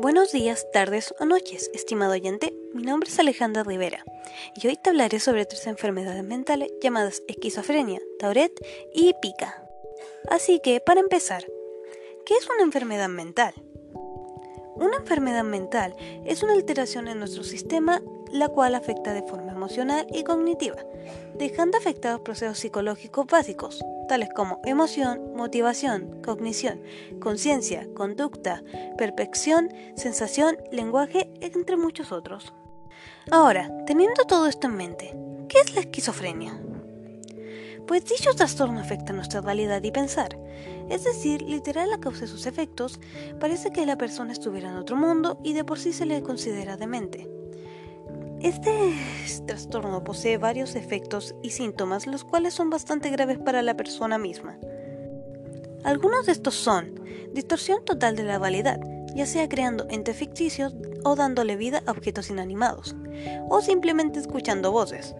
Buenos días, tardes o noches, estimado oyente. Mi nombre es Alejandra Rivera y hoy te hablaré sobre tres enfermedades mentales llamadas esquizofrenia, Tourette y pica. Así que, para empezar, ¿qué es una enfermedad mental? Una enfermedad mental es una alteración en nuestro sistema la cual afecta de forma emocional y cognitiva, dejando afectados procesos psicológicos básicos, tales como emoción, motivación, cognición, conciencia, conducta, percepción, sensación, lenguaje, entre muchos otros. Ahora, teniendo todo esto en mente, ¿qué es la esquizofrenia? Pues dicho trastorno afecta nuestra realidad y pensar, es decir, literal a causa de sus efectos, parece que la persona estuviera en otro mundo y de por sí se le considera demente. Este trastorno posee varios efectos y síntomas, los cuales son bastante graves para la persona misma. Algunos de estos son distorsión total de la realidad, ya sea creando entes ficticios o dándole vida a objetos inanimados, o simplemente escuchando voces,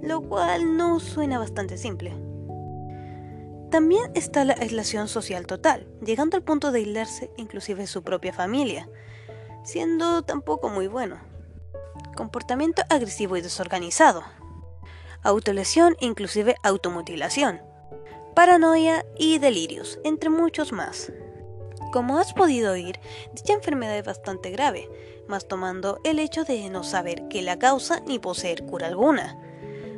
lo cual no suena bastante simple. También está la aislación social total, llegando al punto de aislarse inclusive su propia familia, siendo tampoco muy bueno comportamiento agresivo y desorganizado, autolesión, inclusive automutilación, paranoia y delirios, entre muchos más. Como has podido oír, dicha enfermedad es bastante grave, más tomando el hecho de no saber qué la causa ni poseer cura alguna.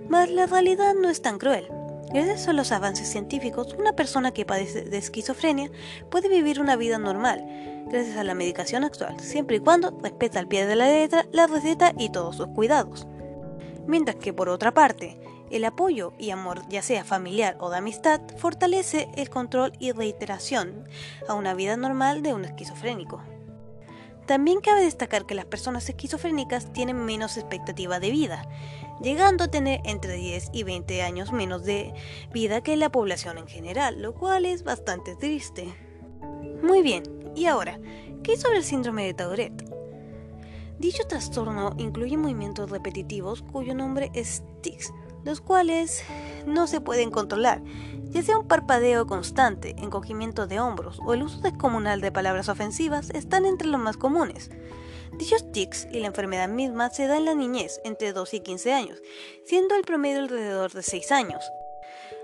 Mas la realidad no es tan cruel. Gracias a los avances científicos, una persona que padece de esquizofrenia puede vivir una vida normal, gracias a la medicación actual, siempre y cuando respeta al pie de la letra la receta y todos sus cuidados. Mientras que por otra parte, el apoyo y amor, ya sea familiar o de amistad, fortalece el control y reiteración a una vida normal de un esquizofrénico. También cabe destacar que las personas esquizofrénicas tienen menos expectativa de vida, llegando a tener entre 10 y 20 años menos de vida que la población en general, lo cual es bastante triste. Muy bien, y ahora, ¿qué sobre el síndrome de Tourette? Dicho trastorno incluye movimientos repetitivos cuyo nombre es tics, los cuales no se pueden controlar, ya sea un parpadeo constante, encogimiento de hombros o el uso descomunal de palabras ofensivas están entre los más comunes. Dichos tics y la enfermedad misma se da en la niñez, entre 2 y 15 años, siendo el promedio alrededor de 6 años.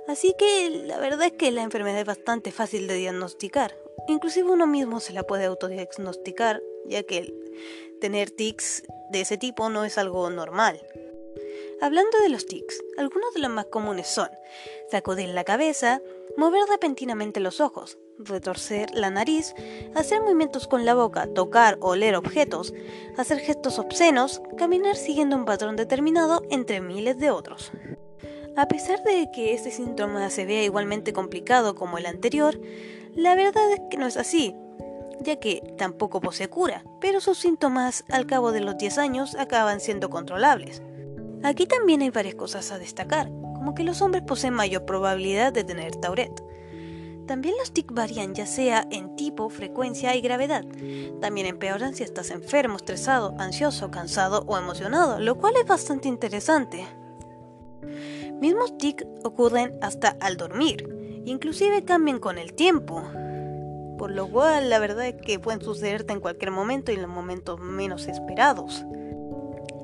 Así que la verdad es que la enfermedad es bastante fácil de diagnosticar, Inclusive uno mismo se la puede autodiagnosticar, ya que tener tics de ese tipo no es algo normal. Hablando de los tics, algunos de los más comunes son sacudir la cabeza, mover repentinamente los ojos, retorcer la nariz, hacer movimientos con la boca, tocar o oler objetos, hacer gestos obscenos, caminar siguiendo un patrón determinado, entre miles de otros. A pesar de que este síntoma se vea igualmente complicado como el anterior, la verdad es que no es así, ya que tampoco posee cura, pero sus síntomas al cabo de los 10 años acaban siendo controlables. Aquí también hay varias cosas a destacar, como que los hombres poseen mayor probabilidad de tener Tourette. También los tics varían ya sea en tipo, frecuencia y gravedad. También empeoran si estás enfermo, estresado, ansioso, cansado o emocionado, lo cual es bastante interesante. Mismos tics ocurren hasta al dormir, inclusive cambian con el tiempo. Por lo cual la verdad es que pueden sucederte en cualquier momento y en los momentos menos esperados.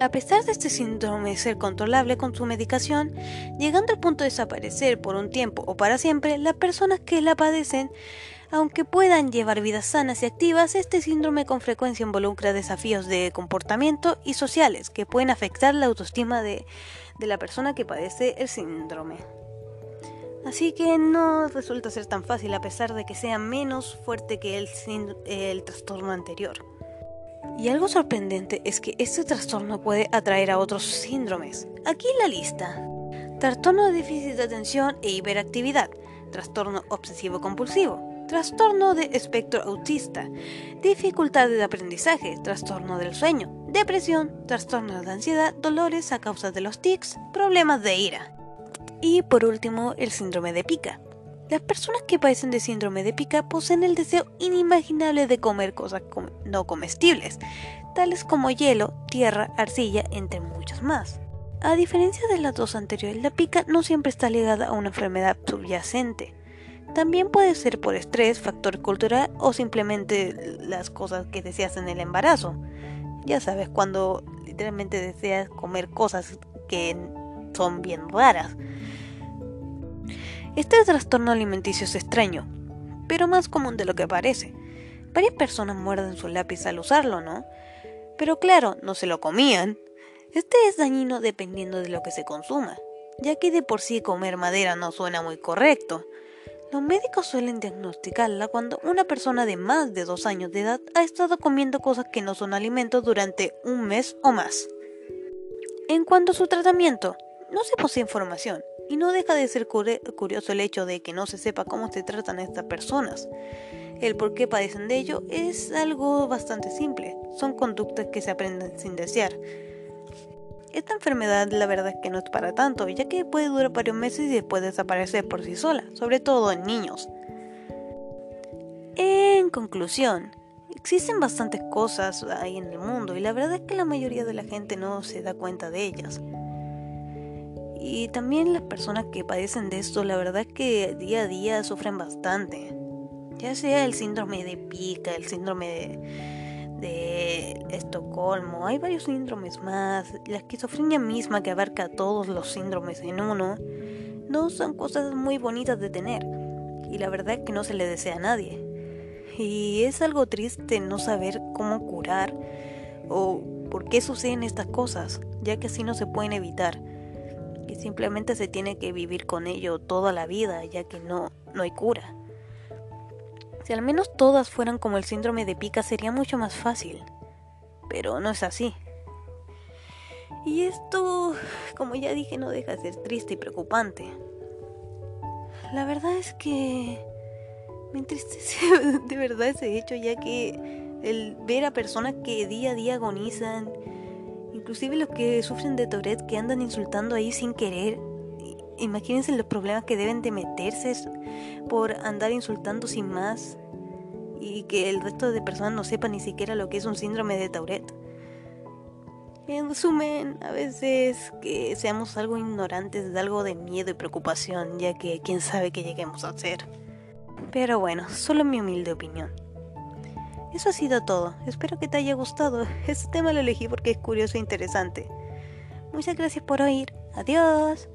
A pesar de este síndrome ser controlable con su medicación, llegando al punto de desaparecer por un tiempo o para siempre, las personas que la padecen, aunque puedan llevar vidas sanas y activas, este síndrome con frecuencia involucra desafíos de comportamiento y sociales que pueden afectar la autoestima de, la persona que padece el síndrome. Así que no resulta ser tan fácil a pesar de que sea menos fuerte que el trastorno anterior. Y algo sorprendente es que este trastorno puede atraer a otros síndromes. Aquí la lista. Trastorno de déficit de atención e hiperactividad, trastorno obsesivo compulsivo, trastorno de espectro autista, dificultad de aprendizaje, trastorno del sueño, depresión, trastorno de ansiedad, dolores a causa de los tics, problemas de ira. Y por último, el síndrome de pica. Las personas que padecen de síndrome de pica poseen el deseo inimaginable de comer cosas no comestibles, tales como hielo, tierra, arcilla, entre muchas más. A diferencia de las dos anteriores, la pica no siempre está ligada a una enfermedad subyacente, También puede ser por estrés, factor cultural o simplemente las cosas que deseas en el embarazo. Ya sabes, cuando literalmente deseas comer cosas que son bien raras. Este trastorno alimenticio es extraño, pero más común de lo que parece. Varias personas muerden su lápiz al usarlo, ¿no? Pero claro, no se lo comían. Este es dañino dependiendo de lo que se consuma, ya que de por sí comer madera no suena muy correcto. Los médicos suelen diagnosticarla cuando una persona de más de dos años de edad ha estado comiendo cosas que no son alimentos durante un mes o más. En cuanto a su tratamiento, no se posee información y no deja de ser curioso el hecho de que no se sepa cómo se tratan a estas personas. El por qué padecen de ello es algo bastante simple, son conductas que se aprenden sin desear. Esta enfermedad la verdad es que no es para tanto, ya que puede durar varios meses y después desaparecer por sí sola, sobre todo en niños. En conclusión, existen bastantes cosas ahí en el mundo y la verdad es que la mayoría de la gente no se da cuenta de ellas. Y también las personas que padecen de esto, la verdad es que día a día sufren bastante. Ya sea el síndrome de pica, el síndrome de Estocolmo, hay varios síndromes más, la esquizofrenia misma que abarca todos los síndromes en uno, no son cosas muy bonitas de tener y la verdad es que no se le desea a nadie. Y es algo triste no saber cómo curar o por qué suceden estas cosas, ya que así no se pueden evitar. Simplemente se tiene que vivir con ello toda la vida, ya que no, no hay cura. Si al menos todas fueran como el síndrome de pica sería mucho más fácil. Pero no es así. Y esto, como ya dije, no deja de ser triste y preocupante. La verdad es que me entristece de verdad ese hecho, ya que el ver a personas que día a día agonizan, inclusive los que sufren de Tourette, que andan insultando ahí sin querer, imagínense los problemas que deben de meterse por andar insultando sin más y que el resto de personas no sepan ni siquiera lo que es un síndrome de Tourette. En resumen, a veces que seamos algo ignorantes de algo de miedo y preocupación, ya que quién sabe qué lleguemos a hacer. Pero bueno, solo mi humilde opinión. Eso ha sido todo. Espero que te haya gustado. Este tema lo elegí porque es curioso e interesante. Muchas gracias por oír. Adiós.